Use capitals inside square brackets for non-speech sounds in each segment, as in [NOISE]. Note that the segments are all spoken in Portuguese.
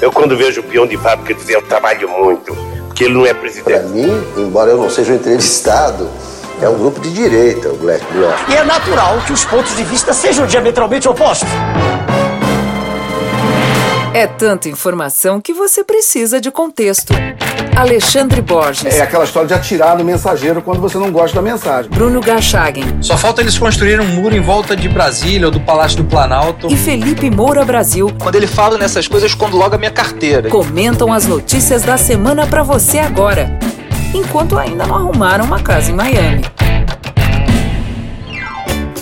Eu, quando vejo o peão de fábrica dizer eu trabalho muito, porque ele não é presidente. Para mim, embora eu não seja um entrevistado, é um grupo de direita, o Black Bloc. E é natural que os pontos de vista sejam diametralmente opostos. É tanta informação que você precisa de contexto. Alexandre Borges. É aquela história de atirar no mensageiro quando você não gosta da mensagem. Bruno Garchagen. Só falta eles construírem um muro em volta de Brasília ou do Palácio do Planalto. E Felipe Moura Brasil. Quando ele fala nessas coisas, eu escondo logo a minha carteira. Comentam as notícias da semana para você agora. Enquanto ainda não arrumaram uma casa em Miami.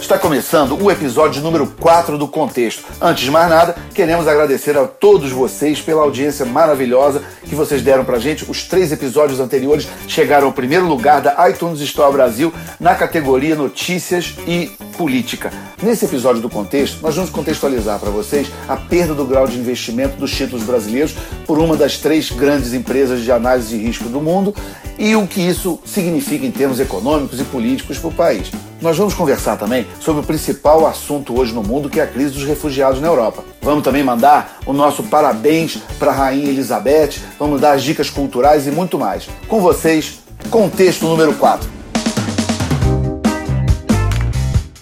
Está começando o episódio número 4 do Contexto. Antes de mais nada, queremos agradecer a todos vocês pela audiência maravilhosa que vocês deram pra gente. Os três episódios anteriores chegaram ao primeiro lugar da iTunes Store Brasil na categoria Notícias e Política. Nesse episódio do Contexto, nós vamos contextualizar para vocês a perda do grau de investimento dos títulos brasileiros por uma das três grandes empresas de análise de risco do mundo e o que isso significa em termos econômicos e políticos para o país. Nós vamos conversar também sobre o principal assunto hoje no mundo, que é a crise dos refugiados na Europa. Vamos também mandar o nosso parabéns para a Rainha Elizabeth, vamos dar as dicas culturais e muito mais. Com vocês, contexto número 4.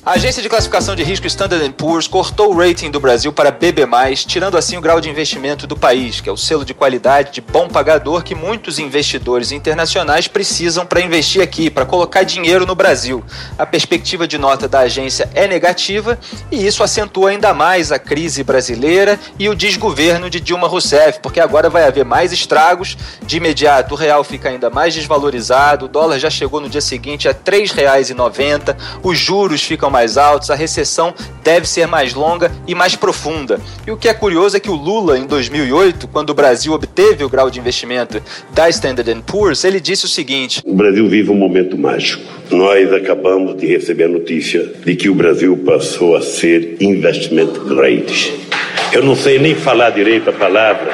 A agência de classificação de risco Standard Poor's cortou o rating do Brasil para BB+, tirando assim o grau de investimento do país, que é o selo de qualidade de bom pagador que muitos investidores internacionais precisam para investir aqui, para colocar dinheiro no Brasil. A perspectiva de nota da agência é negativa e isso acentua ainda mais a crise brasileira e o desgoverno de Dilma Rousseff, porque agora vai haver mais estragos, de imediato o real fica ainda mais desvalorizado, o dólar já chegou no dia seguinte a R$ 3,90, os juros ficam mais altos, a recessão deve ser mais longa e mais profunda. E o que é curioso é que o Lula, em 2008, quando o Brasil obteve o grau de investimento da Standard Poor's, ele disse o seguinte: O Brasil vive um momento mágico. Nós acabamos de receber a notícia de que o Brasil passou a ser investment grade. Eu não sei nem falar direito a palavra.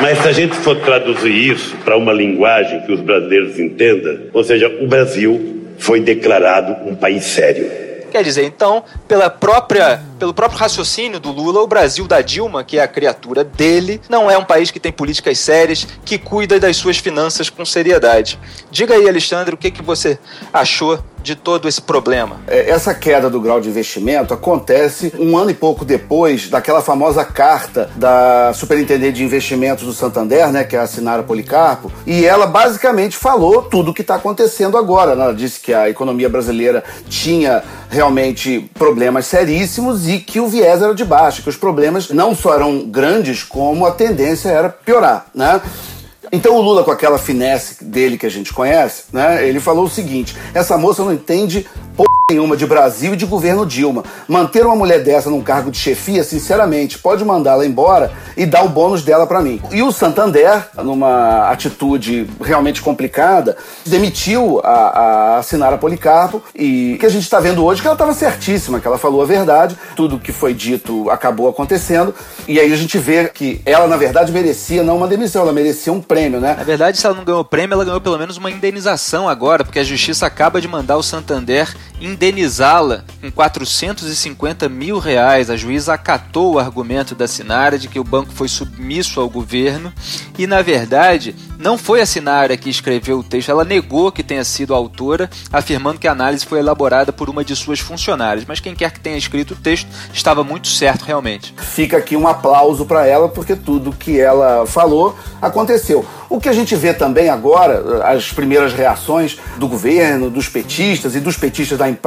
Mas se a gente for traduzir isso para uma linguagem que os brasileiros entendam, ou seja, o Brasil foi declarado um país sério. Quer dizer, então, pela própria, pelo próprio raciocínio do Lula, o Brasil da Dilma, que é a criatura dele, não é um país que tem políticas sérias, que cuida das suas finanças com seriedade. Diga aí, Alexandre, o que, que você achou de todo esse problema? Essa queda do grau de investimento acontece um ano e pouco depois daquela famosa carta da Superintendente de Investimentos do Santander, né, que é a Sinara Policarpo, e ela basicamente falou tudo o que está acontecendo agora. Ela disse que a economia brasileira tinha realmente problemas seríssimos e que o viés era de baixo, que os problemas não só eram grandes, como a tendência era piorar, né? Então o Lula, com aquela finesse dele que a gente conhece, né, ele falou o seguinte: essa moça não entende nenhuma de Brasil e de governo Dilma. Manter uma mulher dessa num cargo de chefia, sinceramente, pode mandá-la embora e dar o bônus dela para mim. E o Santander, numa atitude realmente complicada, demitiu a, a Sinara Policarpo e que a gente está vendo hoje é que ela estava certíssima, que ela falou a verdade, tudo que foi dito acabou acontecendo e aí a gente vê que ela, na verdade, merecia não uma demissão, ela merecia um prêmio, né? Na verdade, se ela não ganhou prêmio, ela ganhou pelo menos uma indenização agora, porque a justiça acaba de mandar o Santander indenizá-la com 450 mil reais. A juíza acatou o argumento da Sinara de que o banco foi submisso ao governo e, na verdade, não foi a Sinara que escreveu o texto. Ela negou que tenha sido a autora, afirmando que a análise foi elaborada por uma de suas funcionárias. Mas quem quer que tenha escrito o texto estava muito certo realmente. Fica aqui um aplauso para ela, porque tudo que ela falou aconteceu. O que a gente vê também agora, as primeiras reações do governo, dos petistas e dos petistas da imprensa,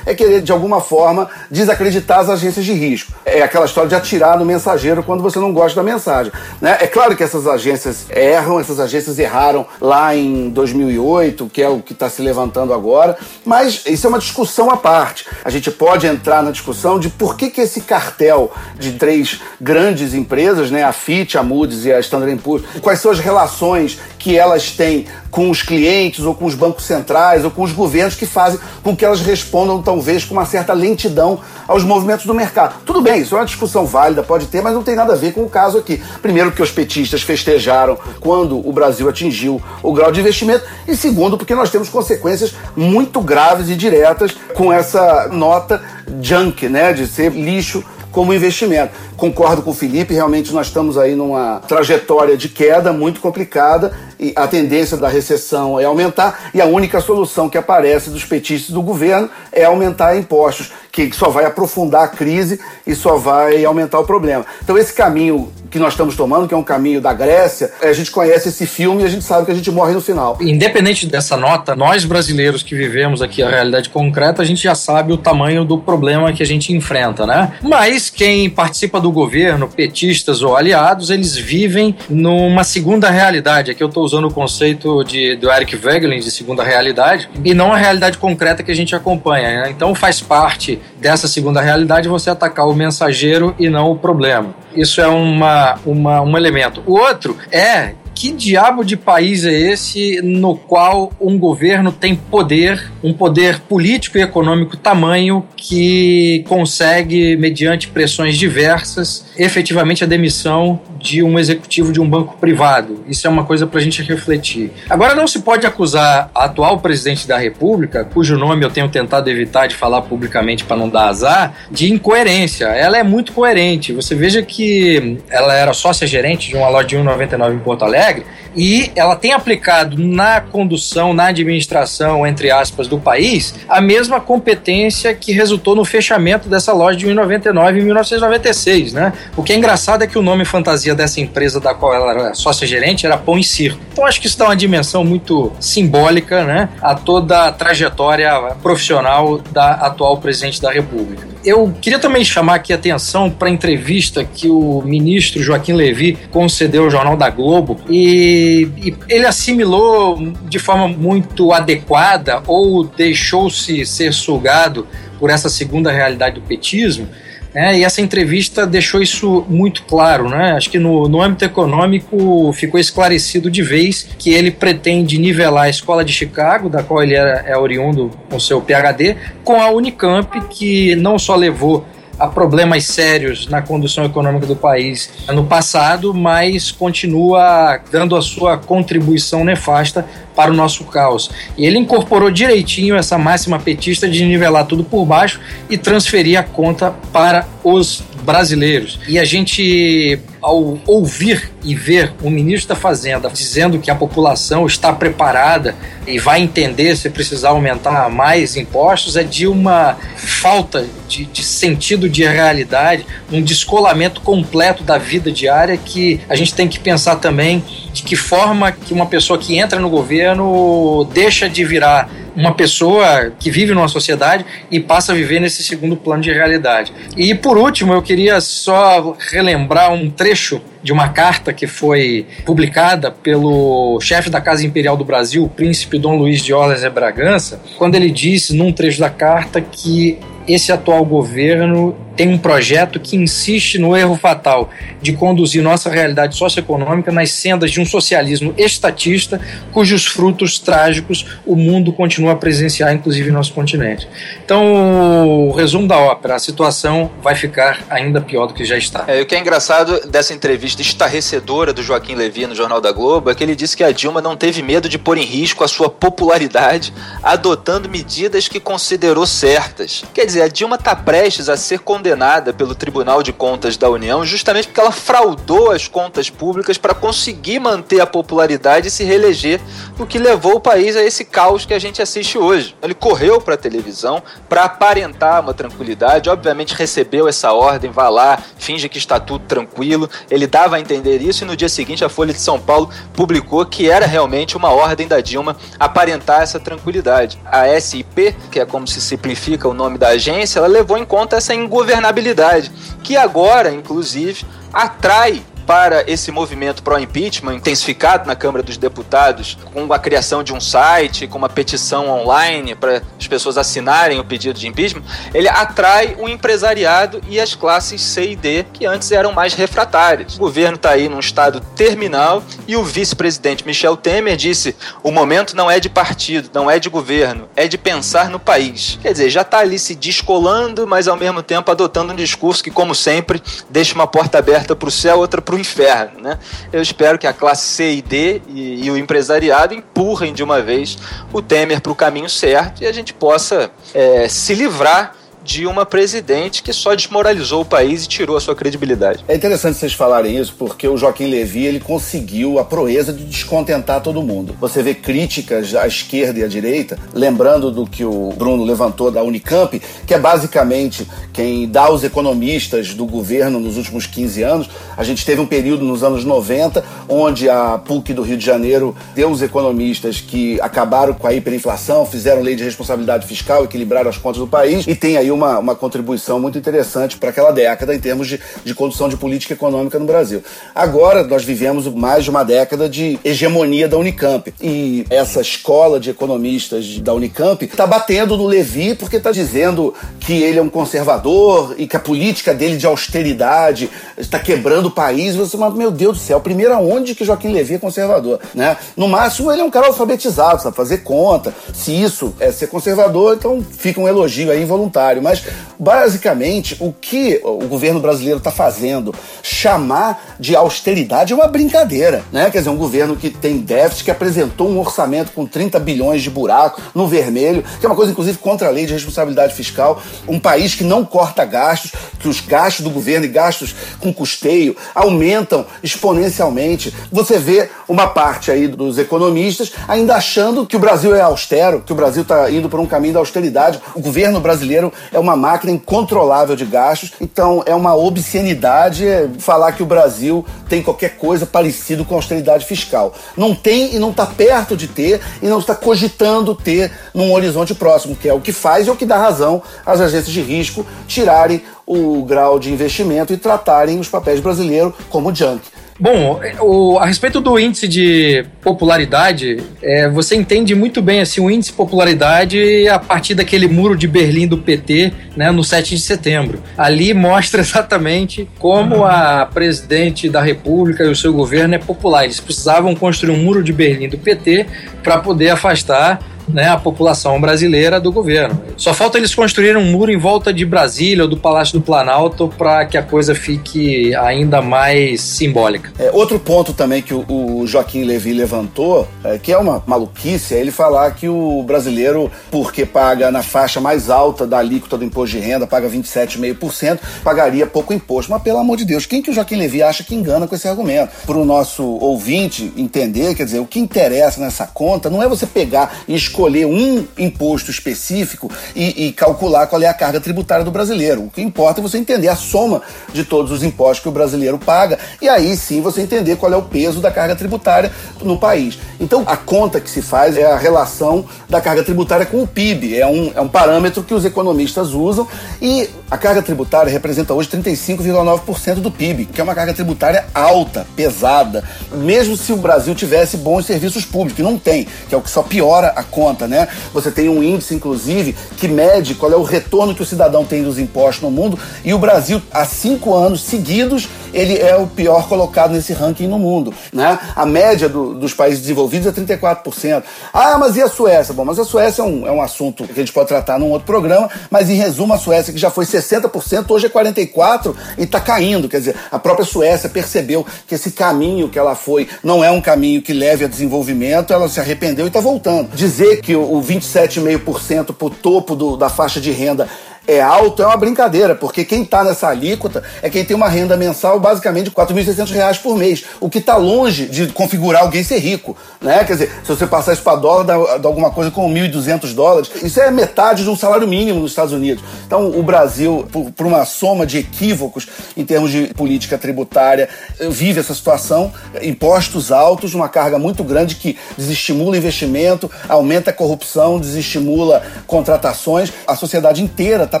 é querer, de alguma forma, desacreditar as agências de risco. É aquela história de atirar no mensageiro quando você não gosta da mensagem. Né? É claro que essas agências erram, essas agências erraram lá em 2008, que é o que está se levantando agora, mas isso é uma discussão à parte. A gente pode entrar na discussão de por que, que esse cartel de três grandes empresas, né, a FIT, a Moody's e a Standard Poor's, quais são as relações que elas têm com os clientes ou com os bancos centrais ou com os governos que fazem com que elas respondam talvez com uma certa lentidão aos movimentos do mercado. Tudo bem, isso é uma discussão válida, pode ter, mas não tem nada a ver com o caso aqui. Primeiro, porque os petistas festejaram quando o Brasil atingiu o grau de investimento, e segundo, porque nós temos consequências muito graves e diretas com essa nota junk, né, de ser lixo como investimento. Concordo com o Felipe, realmente nós estamos aí numa trajetória de queda muito complicada e a tendência da recessão é aumentar e a única solução que aparece dos petistas do governo é aumentar impostos, que só vai aprofundar a crise e só vai aumentar o problema. Então esse caminho que nós estamos tomando, que é um caminho da Grécia, a gente conhece esse filme e a gente sabe que a gente morre no final. Independente dessa nota, nós brasileiros que vivemos aqui a realidade concreta, a gente já sabe o tamanho do problema que a gente enfrenta, né? Mas quem participa do governo, petistas ou aliados, eles vivem numa segunda realidade. Aqui eu estou usando o conceito de, do Eric Wegelin de segunda realidade e não a realidade concreta que a gente acompanha. Né? Então faz parte dessa segunda realidade você atacar o mensageiro e não o problema. Isso é uma, uma, um elemento. O outro é que diabo de país é esse no qual um governo tem poder, um poder político e econômico tamanho que consegue, mediante pressões diversas, efetivamente a demissão de um executivo de um banco privado? Isso é uma coisa para a gente refletir. Agora, não se pode acusar a atual presidente da República, cujo nome eu tenho tentado evitar de falar publicamente para não dar azar, de incoerência. Ela é muito coerente. Você veja que ela era sócia-gerente de uma loja de 1,99 em Porto Alegre Alegre, e ela tem aplicado na condução, na administração, entre aspas, do país, a mesma competência que resultou no fechamento dessa loja de 1,99 em 1996, né? O que é engraçado é que o nome fantasia dessa empresa da qual ela era sócia-gerente era Pão e Circo. Então acho que isso dá uma dimensão muito simbólica, né, a toda a trajetória profissional da atual presidente da República. Eu queria também chamar aqui a atenção para a entrevista que o ministro Joaquim Levy concedeu ao Jornal da Globo e, e ele assimilou de forma muito adequada ou deixou-se ser sugado por essa segunda realidade do petismo né? E essa entrevista deixou isso muito claro. Né? Acho que no, no âmbito econômico ficou esclarecido de vez que ele pretende nivelar a escola de Chicago, da qual ele é, é oriundo com seu PhD, com a Unicamp, que não só levou a problemas sérios na condução econômica do país no passado, mas continua dando a sua contribuição nefasta para o nosso caos. E ele incorporou direitinho essa máxima petista de nivelar tudo por baixo e transferir a conta para os brasileiros. E a gente, ao ouvir e ver o ministro da Fazenda dizendo que a população está preparada e vai entender se precisar aumentar mais impostos, é de uma falta de, de sentido de realidade, um descolamento completo da vida diária que a gente tem que pensar também de que forma que uma pessoa que entra no governo deixa de virar uma pessoa que vive numa sociedade e passa a viver nesse segundo plano de realidade. E por último, eu queria só relembrar um trecho de uma carta que foi publicada pelo chefe da Casa Imperial do Brasil, o príncipe Dom Luiz de Orleans e Bragança, quando ele disse num trecho da carta que esse atual governo tem um projeto que insiste no erro fatal de conduzir nossa realidade socioeconômica nas sendas de um socialismo estatista, cujos frutos trágicos o mundo continua a presenciar, inclusive no nosso continente. Então, o resumo da ópera, a situação vai ficar ainda pior do que já está. É, o que é engraçado dessa entrevista estarrecedora do Joaquim Levy no Jornal da Globo é que ele disse que a Dilma não teve medo de pôr em risco a sua popularidade adotando medidas que considerou certas. Quer dizer, a Dilma está prestes a ser condenada pelo Tribunal de Contas da União justamente porque ela fraudou as contas públicas para conseguir manter a popularidade e se reeleger, o que levou o país a esse caos que a gente assiste hoje. Ele correu para a televisão para aparentar uma tranquilidade, obviamente recebeu essa ordem, vá lá, finge que está tudo tranquilo. Ele dava a entender isso e no dia seguinte a Folha de São Paulo publicou que era realmente uma ordem da Dilma aparentar essa tranquilidade. A SIP, que é como se simplifica o nome da agência, ela levou em conta essa ingovernabilidade governabilidade, que agora, inclusive, atrai para esse movimento pró-impeachment intensificado na Câmara dos Deputados, com a criação de um site, com uma petição online para as pessoas assinarem o pedido de impeachment, ele atrai o empresariado e as classes C e D, que antes eram mais refratárias. O governo está aí num estado terminal e o vice-presidente Michel Temer disse: o momento não é de partido, não é de governo, é de pensar no país. Quer dizer, já está ali se descolando, mas ao mesmo tempo adotando um discurso que, como sempre, deixa uma porta aberta para o céu, outra para para o inferno, né? Eu espero que a classe C e D e, e o empresariado empurrem de uma vez o Temer para o caminho certo e a gente possa é, se livrar de uma presidente que só desmoralizou o país e tirou a sua credibilidade. É interessante vocês falarem isso porque o Joaquim Levy ele conseguiu a proeza de descontentar todo mundo. Você vê críticas à esquerda e à direita, lembrando do que o Bruno levantou da Unicamp, que é basicamente quem dá os economistas do governo nos últimos 15 anos. A gente teve um período nos anos 90 onde a PUC do Rio de Janeiro deu os economistas que acabaram com a hiperinflação, fizeram lei de responsabilidade fiscal, equilibraram as contas do país e tem aí uma, uma contribuição muito interessante para aquela década em termos de, de condução de política econômica no Brasil. Agora nós vivemos mais de uma década de hegemonia da Unicamp e essa escola de economistas da Unicamp está batendo no Levi porque está dizendo que ele é um conservador e que a política dele de austeridade está quebrando o país. Você meu Deus do céu, primeiro aonde que Joaquim Levi é conservador? Né? No máximo ele é um cara alfabetizado, sabe fazer conta. Se isso é ser conservador, então fica um elogio aí involuntário. Mas basicamente o que o governo brasileiro está fazendo, chamar de austeridade é uma brincadeira, né? Quer dizer, um governo que tem déficit, que apresentou um orçamento com 30 bilhões de buraco no vermelho, que é uma coisa inclusive contra a lei de responsabilidade fiscal, um país que não corta gastos, que os gastos do governo e gastos com custeio aumentam exponencialmente. Você vê uma parte aí dos economistas ainda achando que o Brasil é austero, que o Brasil está indo por um caminho da austeridade. O governo brasileiro é uma máquina incontrolável de gastos, então é uma obscenidade falar que o Brasil tem qualquer coisa parecido com austeridade fiscal. Não tem e não está perto de ter e não está cogitando ter num horizonte próximo, que é o que faz e é o que dá razão às agências de risco tirarem o grau de investimento e tratarem os papéis brasileiros como junk. Bom, o, a respeito do índice de popularidade, é, você entende muito bem assim, o índice de popularidade a partir daquele muro de Berlim do PT né, no 7 de setembro. Ali mostra [LAUGHS] exatamente como a presidente da República e o seu governo é popular. Eles precisavam construir um muro de Berlim do PT para poder afastar né, a população brasileira do governo. Só falta eles construírem um muro em volta de Brasília ou do Palácio do Planalto para que a coisa fique ainda mais simbólica. É, outro ponto também que o, o Joaquim Levi levantou, é, que é uma maluquice, é ele falar que o brasileiro, porque paga na faixa mais alta da alíquota do imposto de renda, paga 27,5%, pagaria pouco imposto. Mas pelo amor de Deus, quem que o Joaquim Levi acha que engana com esse argumento? Para o nosso ouvinte entender, quer dizer, o que interessa nessa conta não é você pegar e escolher um imposto específico e, e, calcular qual é a carga tributária do brasileiro. O que importa é você entender a soma de todos os impostos que o brasileiro paga e aí sim você entender qual é o peso da carga tributária no país. Então a conta que se faz é a relação da carga tributária com o PIB. É um, é um parâmetro que os economistas usam e a carga tributária representa hoje 35,9% do PIB, que é uma carga tributária alta, pesada, mesmo se o Brasil tivesse bons serviços públicos, que não tem, que é o que só piora a conta conta, né? Você tem um índice, inclusive, que mede qual é o retorno que o cidadão tem dos impostos no mundo, e o Brasil, há cinco anos seguidos, ele é o pior colocado nesse ranking no mundo, né? A média do, dos países desenvolvidos é 34%. Ah, mas e a Suécia? Bom, mas a Suécia é um, é um assunto que a gente pode tratar num outro programa, mas em resumo, a Suécia, que já foi 60%, hoje é 44% e está caindo. Quer dizer, a própria Suécia percebeu que esse caminho que ela foi não é um caminho que leve a desenvolvimento, ela se arrependeu e está voltando. Dizer que o 27,5% para o topo do, da faixa de renda é alto é uma brincadeira, porque quem está nessa alíquota é quem tem uma renda mensal basicamente de R$ 4.600 por mês, o que está longe de configurar alguém ser rico. Né? Quer dizer, se você passar isso para dólar, dá, dá, alguma coisa como 1.200 dólares, isso é metade de um salário mínimo nos Estados Unidos. Então, o Brasil, por, por uma soma de equívocos em termos de política tributária, vive essa situação, impostos altos, uma carga muito grande que desestimula investimento, aumenta a corrupção, desestimula contratações, a sociedade inteira está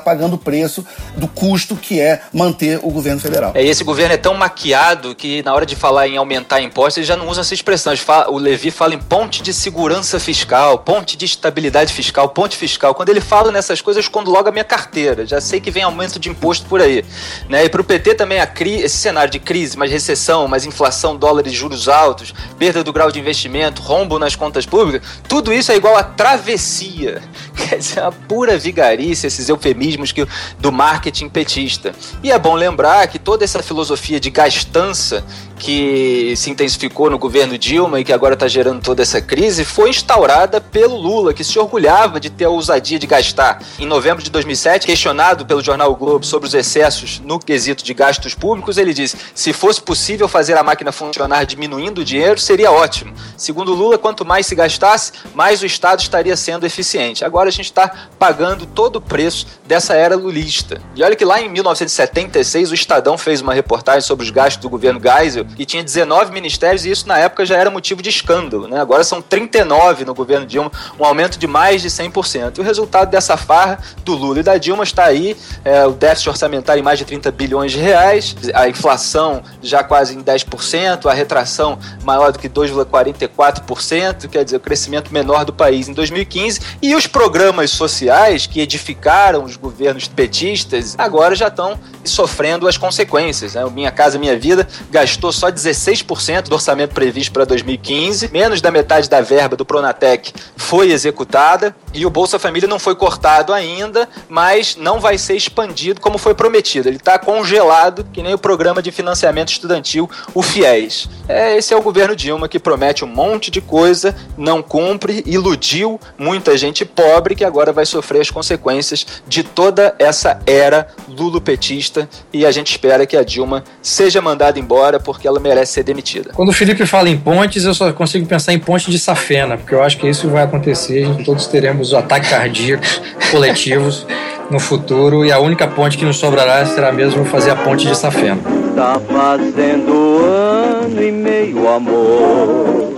pagando o preço do custo que é manter o governo federal. É, esse governo é tão maquiado que na hora de falar em aumentar impostos, ele já não usa essa expressão. O Levi fala em ponte de segurança fiscal, ponte de estabilidade fiscal, ponte fiscal. Quando ele fala nessas coisas, escondo logo a minha carteira. Já sei que vem aumento de imposto por aí. Né? E para o PT também, a cri... esse cenário de crise, mais recessão, mais inflação, dólares, juros altos, perda do grau de investimento, rombo nas contas públicas, tudo isso é igual a travessia. [LAUGHS] Quer dizer, uma pura vigarice, esses eufemismos mecanismos que, do marketing petista. E é bom lembrar que toda essa filosofia de gastança que se intensificou no governo Dilma e que agora está gerando toda essa crise, foi instaurada pelo Lula, que se orgulhava de ter a ousadia de gastar. Em novembro de 2007, questionado pelo jornal o Globo sobre os excessos no quesito de gastos públicos, ele disse: se fosse possível fazer a máquina funcionar diminuindo o dinheiro, seria ótimo. Segundo Lula, quanto mais se gastasse, mais o Estado estaria sendo eficiente. Agora a gente está pagando todo o preço dessa era lulista. E olha que lá em 1976 o Estadão fez uma reportagem sobre os gastos do governo Geisel e tinha 19 ministérios e isso na época já era motivo de escândalo. Né? Agora são 39 no governo Dilma, um aumento de mais de 100%. E o resultado dessa farra do Lula e da Dilma está aí, é, o déficit orçamentário em mais de 30 bilhões de reais, a inflação já quase em 10%, a retração maior do que 2,44%, quer dizer, o crescimento menor do país em 2015, e os programas sociais que edificaram os governos petistas agora já estão sofrendo as consequências. Né? O Minha Casa Minha Vida gastou só 16% do orçamento previsto para 2015, menos da metade da verba do Pronatec foi executada e o Bolsa Família não foi cortado ainda, mas não vai ser expandido como foi prometido. Ele está congelado, que nem o programa de financiamento estudantil, o FIES. É, esse é o governo Dilma que promete um monte de coisa, não cumpre, iludiu muita gente pobre que agora vai sofrer as consequências de toda essa era lulopetista e a gente espera que a Dilma seja mandada embora porque ela merece ser demitida. Quando o Felipe fala em pontes, eu só consigo pensar em ponte de safena, porque eu acho que isso vai acontecer, todos teremos ataques cardíacos [LAUGHS] coletivos no futuro e a única ponte que nos sobrará será mesmo fazer a ponte de safena. Tá fazendo ano e meio amor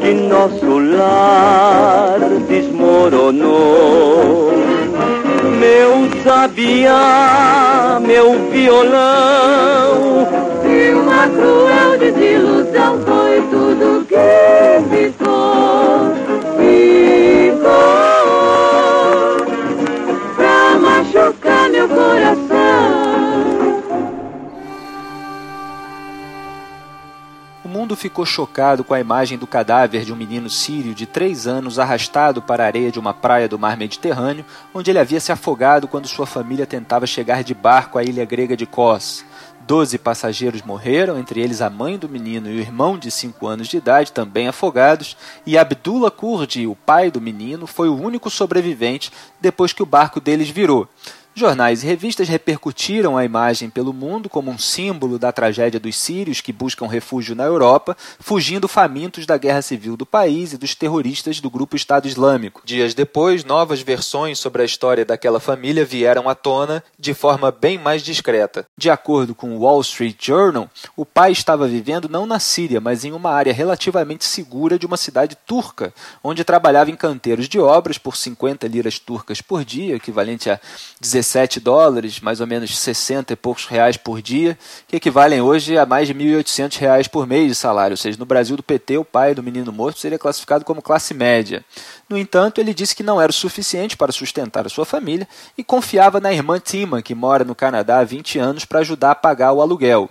que nosso lar desmoronou. Meu sabiá, meu violão uma cruel desilusão foi tudo que ficou. Ficou pra machucar meu coração. O mundo ficou chocado com a imagem do cadáver de um menino sírio de três anos arrastado para a areia de uma praia do mar Mediterrâneo, onde ele havia se afogado quando sua família tentava chegar de barco à ilha grega de Kos. Doze passageiros morreram, entre eles a mãe do menino e o irmão de cinco anos de idade, também afogados, e Abdullah Kurdi, o pai do menino, foi o único sobrevivente depois que o barco deles virou. Jornais e revistas repercutiram a imagem pelo mundo como um símbolo da tragédia dos sírios que buscam refúgio na Europa, fugindo famintos da guerra civil do país e dos terroristas do grupo Estado Islâmico. Dias depois, novas versões sobre a história daquela família vieram à tona de forma bem mais discreta. De acordo com o Wall Street Journal, o pai estava vivendo não na Síria, mas em uma área relativamente segura de uma cidade turca, onde trabalhava em canteiros de obras por 50 liras turcas por dia, equivalente a 17 dólares, mais ou menos 60 e poucos reais por dia, que equivalem hoje a mais de 1.800 reais por mês de salário. Ou seja, no Brasil do PT, o pai do menino morto seria classificado como classe média. No entanto, ele disse que não era o suficiente para sustentar a sua família e confiava na irmã Tima, que mora no Canadá há 20 anos, para ajudar a pagar o aluguel.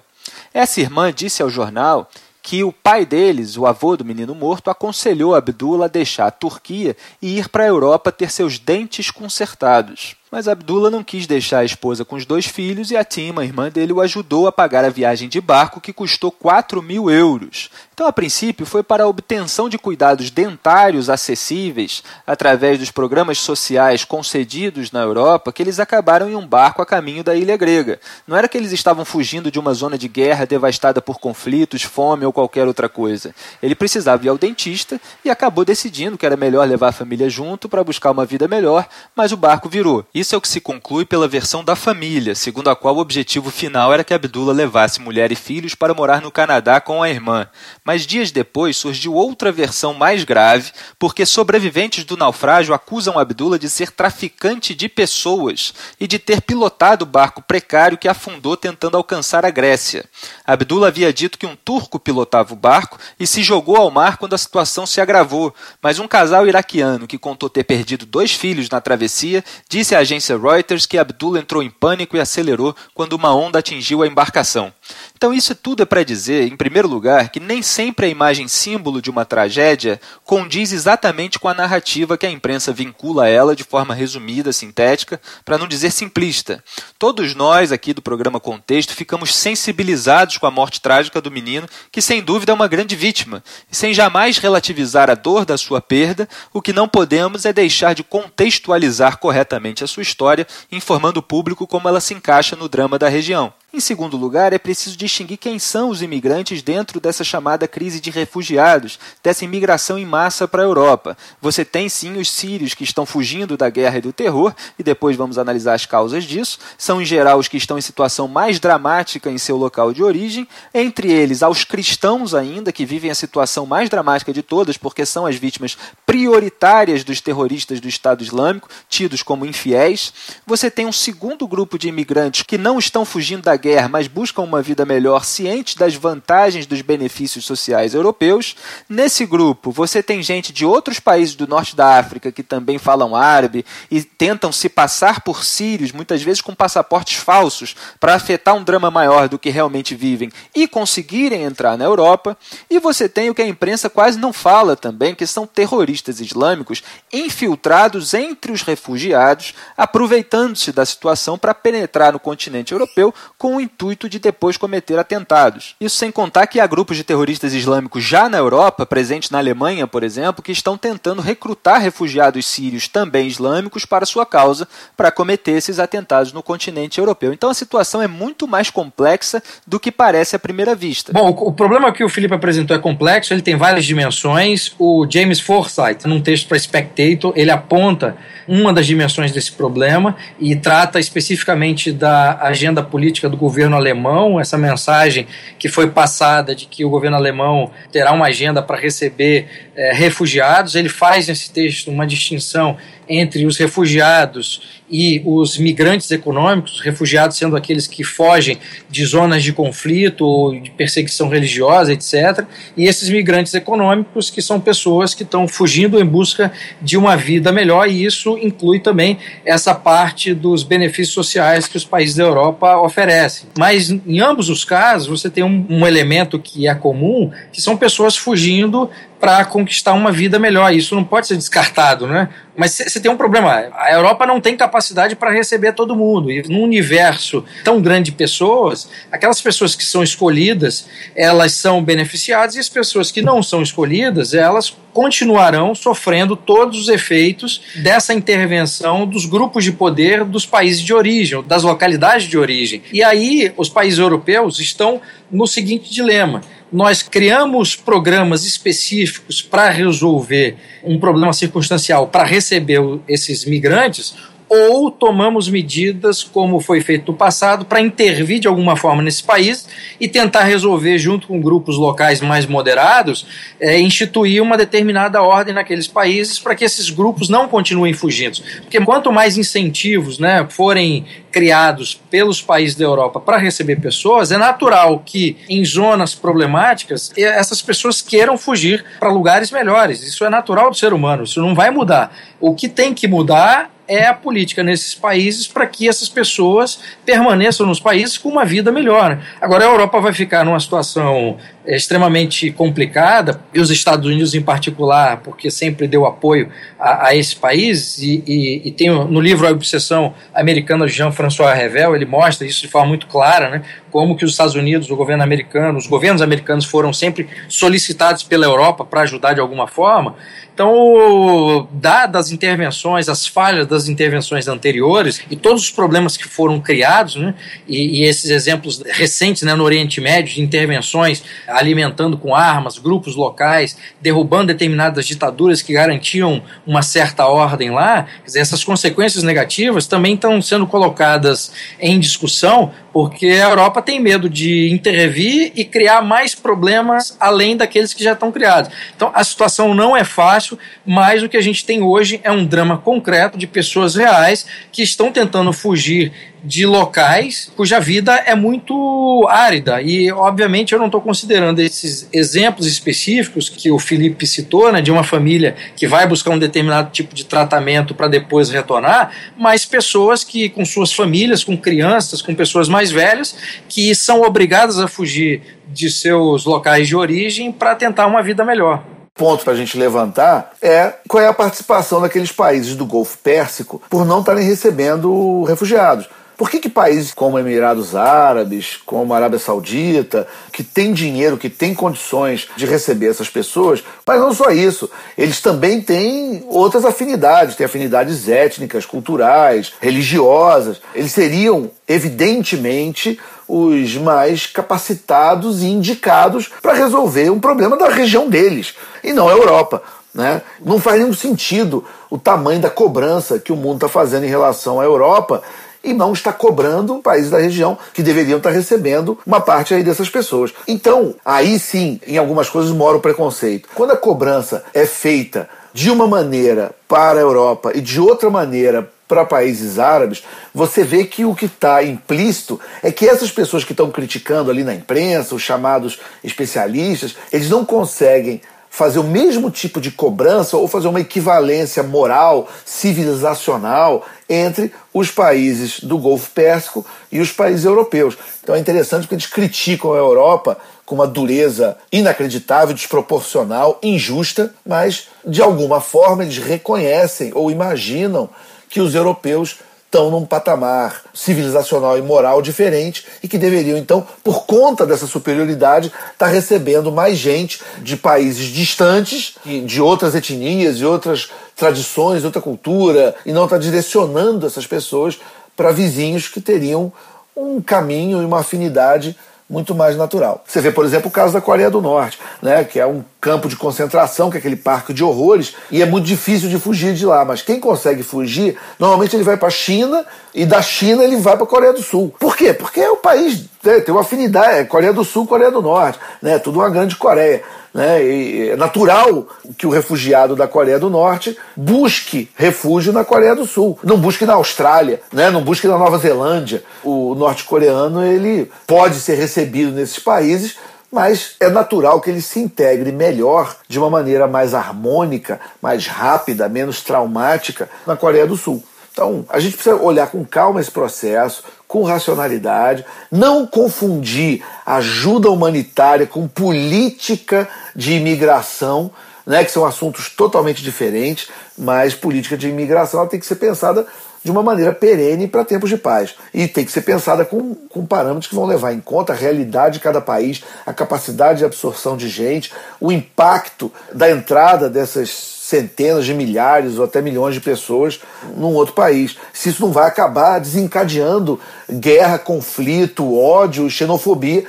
Essa irmã disse ao jornal que o pai deles, o avô do menino morto, aconselhou Abdullah a deixar a Turquia e ir para a Europa ter seus dentes consertados. Mas Abdullah não quis deixar a esposa com os dois filhos e a Tima, irmã dele, o ajudou a pagar a viagem de barco que custou 4 mil euros. Então, a princípio, foi para a obtenção de cuidados dentários acessíveis através dos programas sociais concedidos na Europa que eles acabaram em um barco a caminho da ilha grega. Não era que eles estavam fugindo de uma zona de guerra devastada por conflitos, fome ou qualquer outra coisa. Ele precisava ir ao dentista e acabou decidindo que era melhor levar a família junto para buscar uma vida melhor, mas o barco virou. Isso é o que se conclui pela versão da família, segundo a qual o objetivo final era que Abdullah levasse mulher e filhos para morar no Canadá com a irmã. Mas dias depois surgiu outra versão mais grave, porque sobreviventes do naufrágio acusam Abdullah de ser traficante de pessoas e de ter pilotado o barco precário que afundou tentando alcançar a Grécia. Abdullah havia dito que um turco pilotava o barco e se jogou ao mar quando a situação se agravou, mas um casal iraquiano que contou ter perdido dois filhos na travessia disse à agência Reuters que Abdullah entrou em pânico e acelerou quando uma onda atingiu a embarcação. Então, isso tudo é para dizer, em primeiro lugar, que nem sempre a imagem símbolo de uma tragédia condiz exatamente com a narrativa que a imprensa vincula a ela de forma resumida, sintética, para não dizer simplista. Todos nós aqui do programa Contexto ficamos sensibilizados com a morte trágica do menino, que sem dúvida é uma grande vítima, e sem jamais relativizar a dor da sua perda, o que não podemos é deixar de contextualizar corretamente a sua história, informando o público como ela se encaixa no drama da região. Em segundo lugar, é preciso distinguir quem são os imigrantes dentro dessa chamada crise de refugiados, dessa imigração em massa para a Europa. Você tem sim os sírios que estão fugindo da guerra e do terror, e depois vamos analisar as causas disso. São em geral os que estão em situação mais dramática em seu local de origem, entre eles aos cristãos ainda, que vivem a situação mais dramática de todas, porque são as vítimas prioritárias dos terroristas do Estado Islâmico, tidos como infiéis. Você tem um segundo grupo de imigrantes que não estão fugindo da guerra, mas buscam uma vida melhor, cientes das vantagens dos benefícios sociais europeus. Nesse grupo, você tem gente de outros países do norte da África que também falam árabe e tentam se passar por sírios, muitas vezes com passaportes falsos, para afetar um drama maior do que realmente vivem e conseguirem entrar na Europa. E você tem o que a imprensa quase não fala também, que são terroristas islâmicos infiltrados entre os refugiados, aproveitando-se da situação para penetrar no continente europeu com com o intuito de depois cometer atentados. Isso sem contar que há grupos de terroristas islâmicos já na Europa, presentes na Alemanha, por exemplo, que estão tentando recrutar refugiados sírios também islâmicos para sua causa, para cometer esses atentados no continente europeu. Então a situação é muito mais complexa do que parece à primeira vista. Bom, o problema que o Felipe apresentou é complexo, ele tem várias dimensões. O James Forsyth, num texto para Spectator, ele aponta uma das dimensões desse problema e trata especificamente da agenda política do governo alemão, essa mensagem que foi passada de que o governo alemão terá uma agenda para receber é, refugiados. Ele faz nesse texto uma distinção entre os refugiados e os migrantes econômicos, refugiados sendo aqueles que fogem de zonas de conflito ou de perseguição religiosa, etc., e esses migrantes econômicos que são pessoas que estão fugindo em busca de uma vida melhor, e isso inclui também essa parte dos benefícios sociais que os países da Europa oferecem. Mas em ambos os casos, você tem um, um elemento que é comum, que são pessoas fugindo para conquistar uma vida melhor. Isso não pode ser descartado, né? Mas você tem um problema. A Europa não tem capacidade para receber todo mundo. E num universo tão grande de pessoas, aquelas pessoas que são escolhidas, elas são beneficiadas e as pessoas que não são escolhidas, elas continuarão sofrendo todos os efeitos dessa intervenção dos grupos de poder dos países de origem, das localidades de origem. E aí os países europeus estão no seguinte dilema nós criamos programas específicos para resolver um problema circunstancial, para receber esses migrantes, ou tomamos medidas, como foi feito no passado, para intervir de alguma forma nesse país e tentar resolver, junto com grupos locais mais moderados, é, instituir uma determinada ordem naqueles países para que esses grupos não continuem fugindo. Porque quanto mais incentivos né, forem criados pelos países da Europa para receber pessoas, é natural que em zonas problemáticas essas pessoas queiram fugir para lugares melhores. Isso é natural do ser humano, isso não vai mudar. O que tem que mudar é a política nesses países para que essas pessoas permaneçam nos países com uma vida melhor. Agora, a Europa vai ficar numa situação é, extremamente complicada, e os Estados Unidos em particular, porque sempre deu apoio a, a esse país, e, e, e, tem no livro A Obsessão Americana de Jean-François Revel, ele mostra isso de forma muito clara, né, como que os Estados Unidos, o governo americano, os governos americanos foram sempre solicitados pela Europa para ajudar de alguma forma, então, dadas as intervenções, as falhas das intervenções anteriores e todos os problemas que foram criados, né, e, e, esses exemplos recentes né, no Oriente Médio de intervenções alimentando com armas grupos locais, derrubando determinadas ditaduras que garantiam uma certa ordem lá, dizer, essas consequências negativas também estão sendo colocadas em discussão porque a Europa tem medo de intervir e criar mais problemas além daqueles que já estão criados. Então a situação não é fácil, mas o que a gente tem hoje é um drama concreto de pessoas reais que estão tentando fugir de locais cuja vida é muito árida. E, obviamente, eu não estou considerando esses exemplos específicos que o Felipe citou, né, de uma família que vai buscar um determinado tipo de tratamento para depois retornar, mas pessoas que, com suas famílias, com crianças, com pessoas mais velhas, que são obrigadas a fugir de seus locais de origem para tentar uma vida melhor ponto para a gente levantar é qual é a participação daqueles países do Golfo Pérsico por não estarem recebendo refugiados. Por que, que países como Emirados Árabes, como Arábia Saudita, que tem dinheiro, que tem condições de receber essas pessoas, mas não só isso, eles também têm outras afinidades, têm afinidades étnicas, culturais, religiosas. Eles seriam, evidentemente, os mais capacitados e indicados para resolver um problema da região deles, e não a Europa. Né? Não faz nenhum sentido o tamanho da cobrança que o mundo está fazendo em relação à Europa e não está cobrando países da região que deveriam estar recebendo uma parte aí dessas pessoas. Então, aí sim, em algumas coisas mora o preconceito. Quando a cobrança é feita de uma maneira para a Europa e de outra maneira para países árabes, você vê que o que está implícito é que essas pessoas que estão criticando ali na imprensa, os chamados especialistas, eles não conseguem fazer o mesmo tipo de cobrança ou fazer uma equivalência moral, civilizacional entre os países do Golfo Pérsico e os países europeus. Então é interessante porque eles criticam a Europa com uma dureza inacreditável, desproporcional, injusta, mas de alguma forma eles reconhecem ou imaginam que os europeus estão num patamar civilizacional e moral diferente e que deveriam, então, por conta dessa superioridade, estar tá recebendo mais gente de países distantes, de outras etnias e outras tradições, outra cultura, e não estar tá direcionando essas pessoas para vizinhos que teriam um caminho e uma afinidade muito mais natural. Você vê, por exemplo, o caso da Coreia do Norte, né, que é um campo de concentração, que é aquele parque de horrores, e é muito difícil de fugir de lá. Mas quem consegue fugir, normalmente ele vai para a China e da China ele vai para a Coreia do Sul. Por quê? Porque é o país né, tem uma afinidade, é Coreia do Sul, Coreia do Norte, né, tudo uma grande Coreia. Né? E é natural que o refugiado da Coreia do Norte busque refúgio na Coreia do Sul, não busque na Austrália, né? não busque na Nova Zelândia. O norte-coreano ele pode ser recebido nesses países, mas é natural que ele se integre melhor, de uma maneira mais harmônica, mais rápida, menos traumática na Coreia do Sul. Então, a gente precisa olhar com calma esse processo, com racionalidade, não confundir ajuda humanitária com política de imigração, né, que são assuntos totalmente diferentes, mas política de imigração tem que ser pensada de uma maneira perene para tempos de paz. E tem que ser pensada com, com parâmetros que vão levar em conta a realidade de cada país, a capacidade de absorção de gente, o impacto da entrada dessas centenas de milhares ou até milhões de pessoas num outro país. Se isso não vai acabar desencadeando guerra, conflito, ódio, xenofobia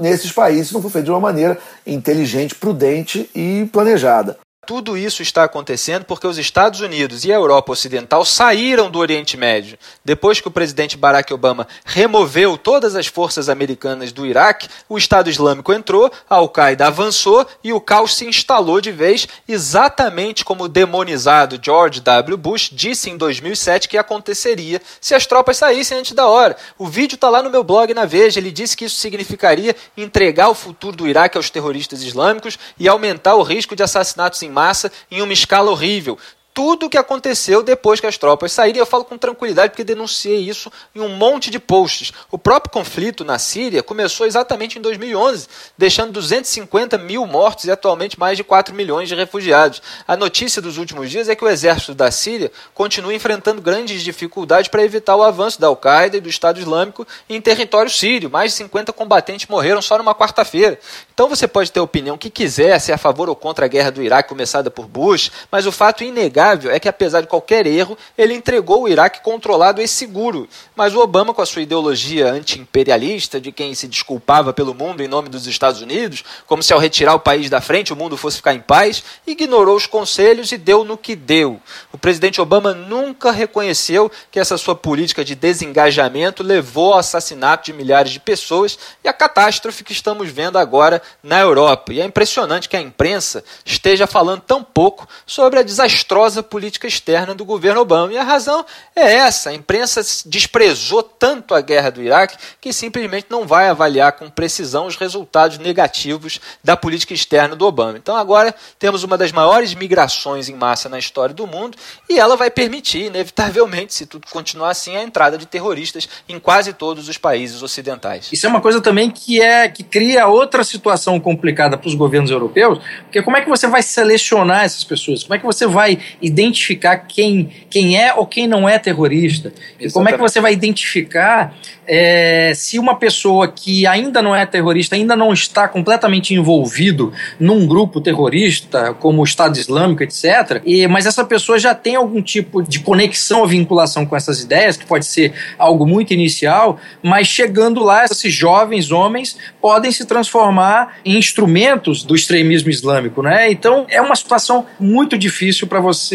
nesses países, se não for feito de uma maneira inteligente, prudente e planejada. Tudo isso está acontecendo porque os Estados Unidos e a Europa Ocidental saíram do Oriente Médio. Depois que o presidente Barack Obama removeu todas as forças americanas do Iraque, o Estado Islâmico entrou, a Al-Qaeda avançou e o caos se instalou de vez, exatamente como o demonizado George W. Bush disse em 2007 que aconteceria se as tropas saíssem antes da hora. O vídeo está lá no meu blog na Veja. Ele disse que isso significaria entregar o futuro do Iraque aos terroristas islâmicos e aumentar o risco de assassinatos em massa em uma escala horrível tudo o que aconteceu depois que as tropas saíram. Eu falo com tranquilidade porque denunciei isso em um monte de posts. O próprio conflito na Síria começou exatamente em 2011, deixando 250 mil mortos e atualmente mais de 4 milhões de refugiados. A notícia dos últimos dias é que o exército da Síria continua enfrentando grandes dificuldades para evitar o avanço da Al-Qaeda e do Estado Islâmico em território sírio. Mais de 50 combatentes morreram só numa quarta-feira. Então você pode ter a opinião que quiser, se é a favor ou contra a guerra do Iraque começada por Bush, mas o fato inegável é que, apesar de qualquer erro, ele entregou o Iraque controlado e seguro. Mas o Obama, com a sua ideologia anti-imperialista, de quem se desculpava pelo mundo em nome dos Estados Unidos, como se ao retirar o país da frente o mundo fosse ficar em paz, ignorou os conselhos e deu no que deu. O presidente Obama nunca reconheceu que essa sua política de desengajamento levou ao assassinato de milhares de pessoas e a catástrofe que estamos vendo agora na Europa. E é impressionante que a imprensa esteja falando tão pouco sobre a desastrosa rigorosa política externa do governo Obama. E a razão é essa: a imprensa desprezou tanto a guerra do Iraque que simplesmente não vai avaliar com precisão os resultados negativos da política externa do Obama. Então agora temos uma das maiores migrações em massa na história do mundo e ela vai permitir, inevitavelmente, se tudo continuar assim, a entrada de terroristas em quase todos os países ocidentais. Isso é uma coisa também que é que cria outra situação complicada para os governos europeus, porque como é que você vai selecionar essas pessoas? Como é que você vai identificar quem, quem é ou quem não é terrorista? E como é que você vai identificar é, se uma pessoa que ainda não é terrorista, ainda não está completamente envolvido num grupo terrorista, como o Estado Islâmico, etc., e, mas essa pessoa já tem algum tipo de conexão ou vinculação com essas ideias, que pode ser algo muito inicial, mas chegando lá, esses jovens homens podem se transformar em instrumentos do extremismo islâmico, né? Então é uma situação muito difícil para você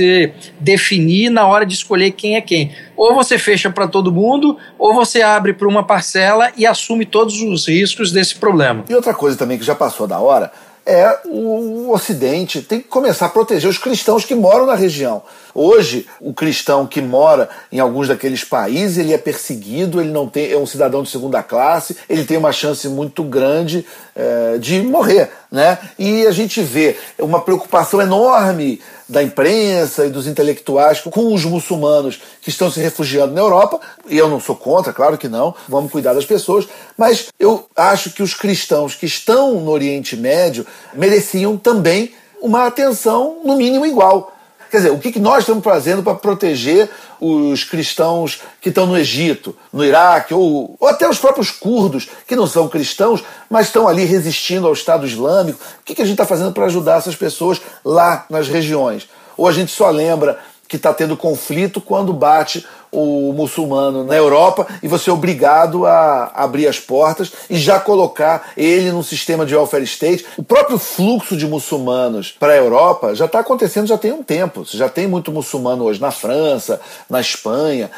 definir na hora de escolher quem é quem. Ou você fecha para todo mundo, ou você abre para uma parcela e assume todos os riscos desse problema. E outra coisa também que já passou da hora é o Ocidente tem que começar a proteger os cristãos que moram na região. Hoje, o cristão que mora em alguns daqueles países, ele é perseguido, ele não tem, é um cidadão de segunda classe, ele tem uma chance muito grande é, de morrer. Né? E a gente vê uma preocupação enorme da imprensa e dos intelectuais com os muçulmanos que estão se refugiando na Europa, e eu não sou contra, claro que não, vamos cuidar das pessoas, mas eu acho que os cristãos que estão no Oriente Médio mereciam também uma atenção, no mínimo, igual. Quer dizer, o que nós estamos fazendo para proteger os cristãos que estão no Egito, no Iraque, ou, ou até os próprios curdos, que não são cristãos, mas estão ali resistindo ao Estado Islâmico? O que a gente está fazendo para ajudar essas pessoas lá nas regiões? Ou a gente só lembra que está tendo conflito quando bate o muçulmano na Europa e você é obrigado a abrir as portas e já colocar ele num sistema de welfare state. O próprio fluxo de muçulmanos para a Europa já está acontecendo já tem um tempo. Você já tem muito muçulmano hoje na França, na Espanha.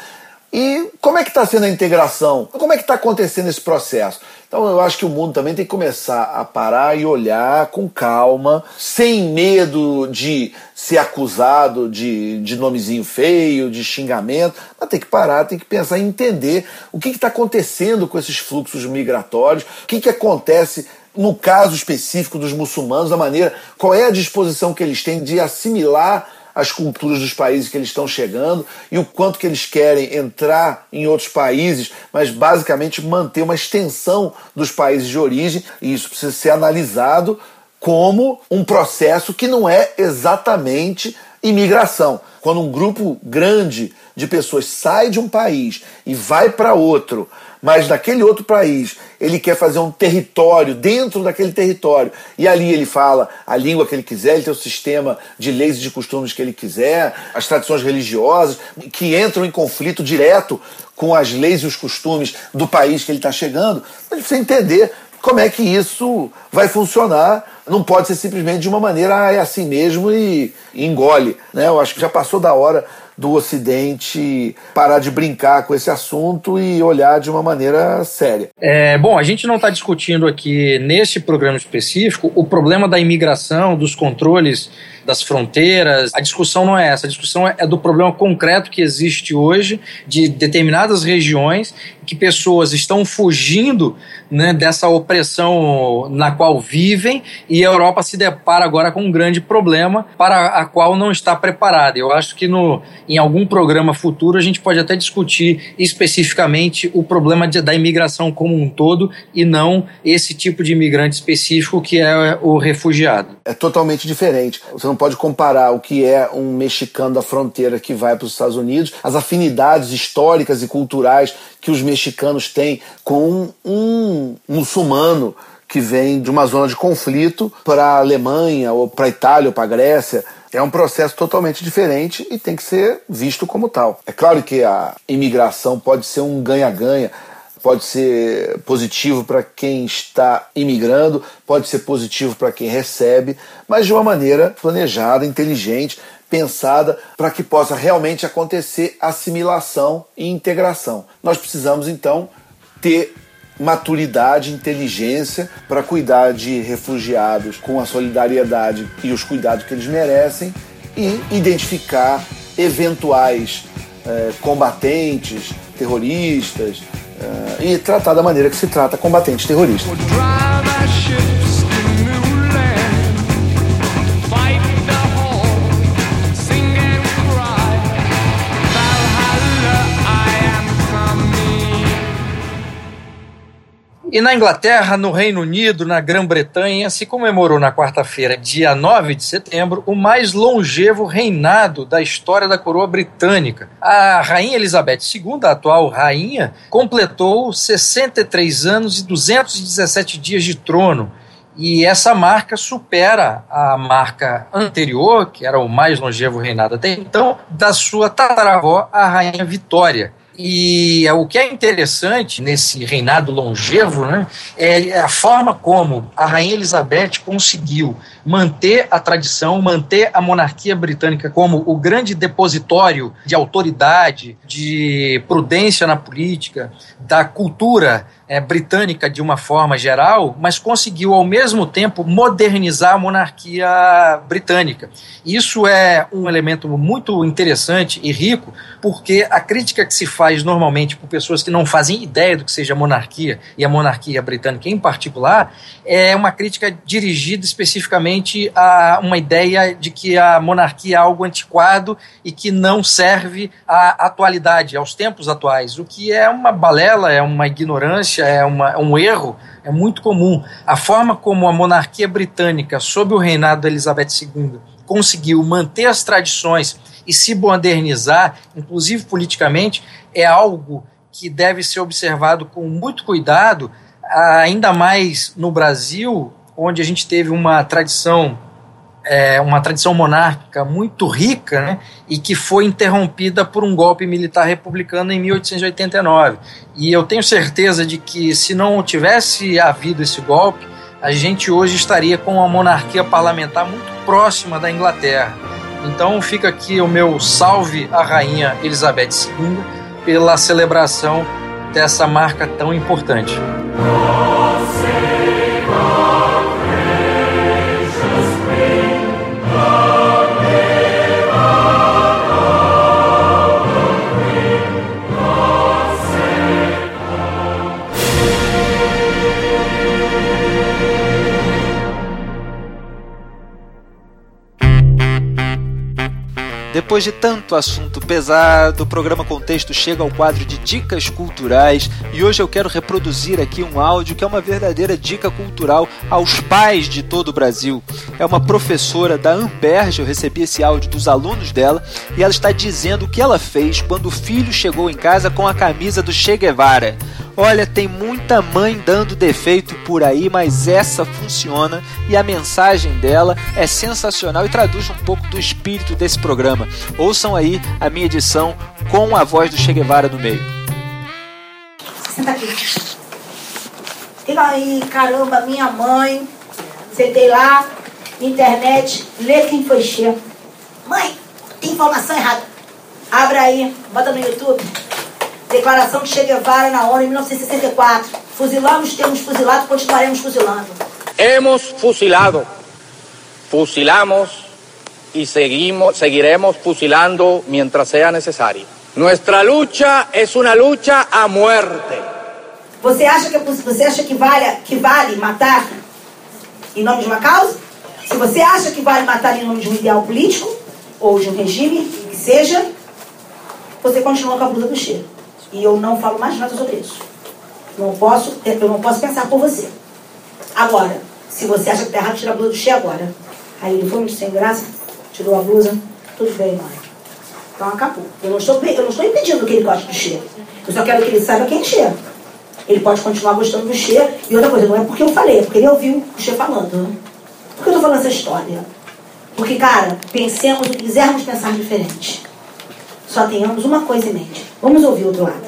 E como é que está sendo a integração? Como é que está acontecendo esse processo? Então eu acho que o mundo também tem que começar a parar e olhar com calma, sem medo de ser acusado de, de nomezinho feio, de xingamento, mas tem que parar, tem que pensar e entender o que está acontecendo com esses fluxos migratórios, o que, que acontece no caso específico dos muçulmanos, a maneira, qual é a disposição que eles têm de assimilar as culturas dos países que eles estão chegando e o quanto que eles querem entrar em outros países, mas basicamente manter uma extensão dos países de origem, e isso precisa ser analisado como um processo que não é exatamente imigração. Quando um grupo grande de pessoas sai de um país e vai para outro, mas naquele outro país ele quer fazer um território dentro daquele território e ali ele fala a língua que ele quiser, ele tem o sistema de leis e de costumes que ele quiser, as tradições religiosas que entram em conflito direto com as leis e os costumes do país que ele está chegando. Gente precisa entender como é que isso vai funcionar. Não pode ser simplesmente de uma maneira, ah, é assim mesmo e, e engole. Né? Eu acho que já passou da hora do Ocidente parar de brincar com esse assunto e olhar de uma maneira séria. É, bom, a gente não está discutindo aqui nesse programa específico o problema da imigração, dos controles das fronteiras. A discussão não é essa, a discussão é do problema concreto que existe hoje de determinadas regiões que pessoas estão fugindo né, dessa opressão na qual vivem e a Europa se depara agora com um grande problema para a qual não está preparada. Eu acho que no, em algum programa futuro a gente pode até discutir especificamente o problema de, da imigração como um todo e não esse tipo de imigrante específico que é o refugiado. É totalmente diferente. Você não pode comparar o que é um mexicano da fronteira que vai para os Estados Unidos, as afinidades históricas e culturais que os mexicanos têm com um muçulmano que vem de uma zona de conflito para a Alemanha ou para a Itália ou para a Grécia. É um processo totalmente diferente e tem que ser visto como tal. É claro que a imigração pode ser um ganha-ganha, pode ser positivo para quem está imigrando, pode ser positivo para quem recebe, mas de uma maneira planejada, inteligente, pensada para que possa realmente acontecer assimilação e integração. Nós precisamos então ter maturidade, inteligência para cuidar de refugiados com a solidariedade e os cuidados que eles merecem e identificar eventuais eh, combatentes, terroristas eh, e tratar da maneira que se trata combatentes terroristas. E na Inglaterra, no Reino Unido, na Grã-Bretanha, se comemorou na quarta-feira, dia 9 de setembro, o mais longevo reinado da história da coroa britânica. A Rainha Elizabeth II, a atual rainha, completou 63 anos e 217 dias de trono. E essa marca supera a marca anterior, que era o mais longevo reinado até então, da sua tataravó, a Rainha Vitória. E o que é interessante nesse reinado longevo né, é a forma como a Rainha Elizabeth conseguiu manter a tradição, manter a monarquia britânica como o grande depositório de autoridade, de prudência na política, da cultura é, britânica de uma forma geral, mas conseguiu ao mesmo tempo modernizar a monarquia britânica. Isso é um elemento muito interessante e rico, porque a crítica que se faz normalmente por pessoas que não fazem ideia do que seja a monarquia e a monarquia britânica em particular é uma crítica dirigida especificamente a uma ideia de que a monarquia é algo antiquado e que não serve à atualidade, aos tempos atuais, o que é uma balela, é uma ignorância, é, uma, é um erro, é muito comum. A forma como a monarquia britânica, sob o reinado da Elizabeth II, conseguiu manter as tradições e se modernizar, inclusive politicamente, é algo que deve ser observado com muito cuidado, ainda mais no Brasil, onde a gente teve uma tradição é, uma tradição monárquica muito rica né, e que foi interrompida por um golpe militar republicano em 1889. E eu tenho certeza de que se não tivesse havido esse golpe, a gente hoje estaria com uma monarquia parlamentar muito próxima da Inglaterra. Então fica aqui o meu salve à rainha Elizabeth II pela celebração dessa marca tão importante. Depois de tanto assunto pesado, o programa Contexto chega ao quadro de dicas culturais e hoje eu quero reproduzir aqui um áudio que é uma verdadeira dica cultural aos pais de todo o Brasil. É uma professora da Amperge, eu recebi esse áudio dos alunos dela e ela está dizendo o que ela fez quando o filho chegou em casa com a camisa do Che Guevara. Olha, tem muita mãe dando defeito por aí, mas essa funciona e a mensagem dela é sensacional e traduz um pouco do espírito desse programa. Ouçam aí a minha edição com a voz do Che Guevara no meio. Senta aqui. E aí, caramba, minha mãe. Sentei lá, internet, lê quem foi Che. Mãe, tem informação errada. Abre aí, bota no YouTube. Declaração de Che Guevara na ONU em 1964. Fuzilamos, temos fuzilado, continuaremos fuzilando. Hemos fusilado, fusilamos y seguimos, seguiremos fusilando mientras sea necesario. Nuestra lucha es una lucha a muerte. Você acha que, você acha que, vale, que vale matar em nome de uma causa? Se você acha que vale matar em nome de um ideal político, ou de um regime, que seja, você continua com a blusa do cheiro. E eu não falo mais nada sobre isso. Não posso, eu não posso pensar por você. Agora, se você acha que tá errado, tira a blusa do Che agora. Aí ele foi muito sem graça, tirou a blusa, tudo bem, mãe. Então acabou. Eu não estou, eu não estou impedindo que ele goste do Che. Eu só quero que ele saiba quem é Che. Ele pode continuar gostando do Che. E outra coisa, não é porque eu falei, é porque ele ouviu o Che falando. Né? Por que eu estou falando essa história? Porque, cara, pensemos quisermos pensar diferente. Só tenhamos uma coisa em mente. Vamos ouvir o outro lado.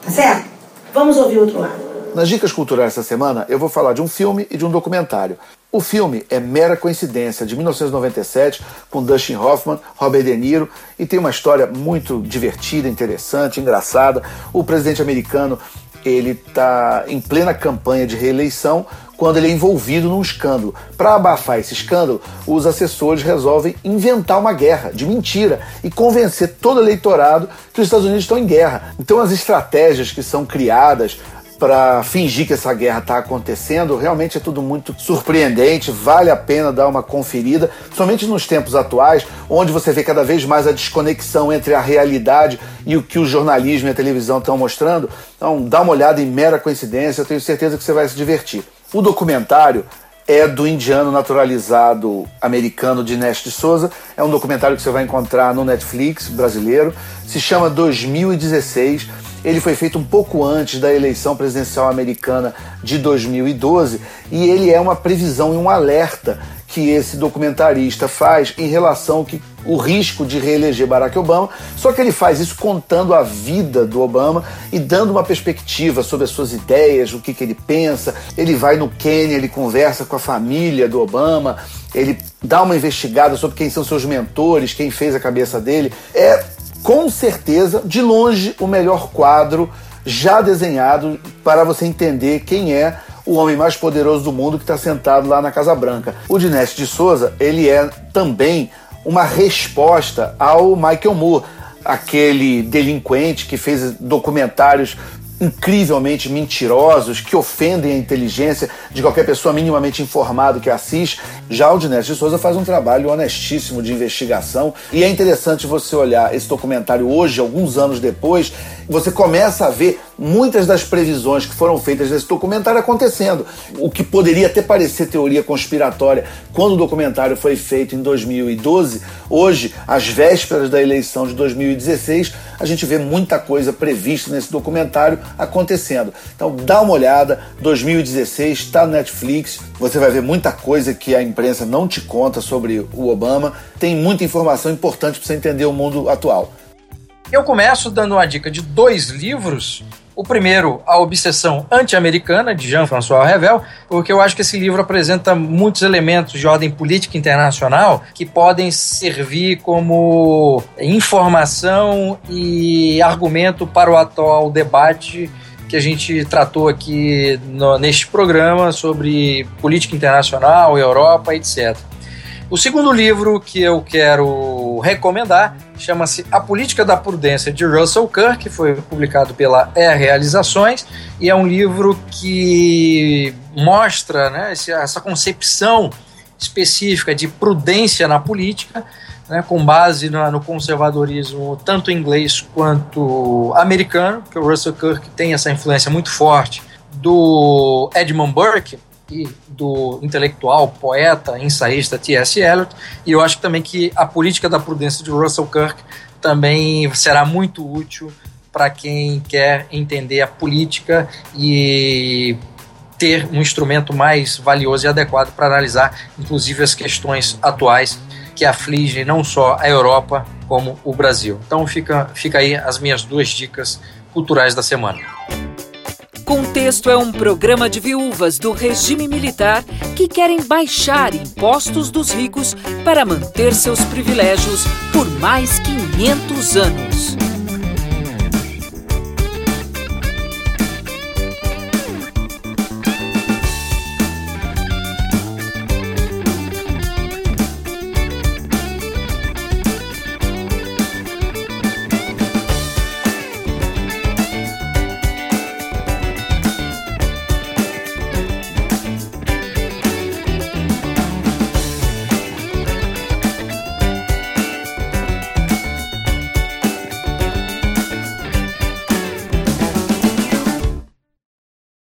Tá certo? Vamos ouvir o outro lado. Nas dicas culturais essa semana, eu vou falar de um filme e de um documentário. O filme é Mera Coincidência, de 1997, com Dustin Hoffman, Robert De Niro, e tem uma história muito divertida, interessante, engraçada. O presidente americano ele está em plena campanha de reeleição quando ele é envolvido num escândalo. Para abafar esse escândalo, os assessores resolvem inventar uma guerra de mentira e convencer todo eleitorado que os Estados Unidos estão em guerra. Então as estratégias que são criadas para fingir que essa guerra está acontecendo, realmente é tudo muito surpreendente, vale a pena dar uma conferida, somente nos tempos atuais, onde você vê cada vez mais a desconexão entre a realidade e o que o jornalismo e a televisão estão mostrando. Então, dá uma olhada em mera coincidência, eu tenho certeza que você vai se divertir. O documentário é do indiano naturalizado americano Dinesh de Souza. É um documentário que você vai encontrar no Netflix brasileiro. Se chama 2016 ele foi feito um pouco antes da eleição presidencial americana de 2012 e ele é uma previsão e um alerta que esse documentarista faz em relação ao que o risco de reeleger Barack Obama, só que ele faz isso contando a vida do Obama e dando uma perspectiva sobre as suas ideias, o que, que ele pensa. Ele vai no Quênia, ele conversa com a família do Obama, ele dá uma investigada sobre quem são seus mentores, quem fez a cabeça dele. É com certeza, de longe, o melhor quadro já desenhado para você entender quem é o homem mais poderoso do mundo que está sentado lá na Casa Branca. O Dinesh de Souza, ele é também uma resposta ao Michael Moore, aquele delinquente que fez documentários incrivelmente mentirosos, que ofendem a inteligência de qualquer pessoa minimamente informado que assiste. Já o Dinesh de Souza faz um trabalho honestíssimo de investigação e é interessante você olhar esse documentário hoje, alguns anos depois, você começa a ver muitas das previsões que foram feitas nesse documentário acontecendo. O que poderia até parecer teoria conspiratória quando o documentário foi feito em 2012, hoje, às vésperas da eleição de 2016, a gente vê muita coisa prevista nesse documentário acontecendo. Então dá uma olhada, 2016 está no Netflix, você vai ver muita coisa que a imprensa não te conta sobre o Obama, tem muita informação importante para você entender o mundo atual. Eu começo dando uma dica de dois livros. O primeiro, A Obsessão Anti-Americana, de Jean-François Revel, porque eu acho que esse livro apresenta muitos elementos de ordem política internacional que podem servir como informação e argumento para o atual debate que a gente tratou aqui no, neste programa sobre política internacional, Europa, etc. O segundo livro que eu quero recomendar chama-se A Política da Prudência de Russell Kirk, que foi publicado pela E! Realizações, e é um livro que mostra né, essa concepção específica de prudência na política, né, com base no, no, conservadorismo tanto inglês quanto americano, que o Russell Kirk tem essa influência muito forte do Edmund Burke, e do intelectual, poeta, ensaísta T.S. Eliot, e eu acho também que a política da prudência de Russell Kirk também será muito útil para quem quer entender a política e ter um instrumento mais valioso e adequado para analisar, inclusive, as questões atuais que afligem não só a Europa como o Brasil. Então fica, fica aí as minhas duas dicas culturais da semana. Contexto é um programa de viúvas do regime militar que querem baixar impostos dos ricos para manter seus privilégios por mais 500 anos.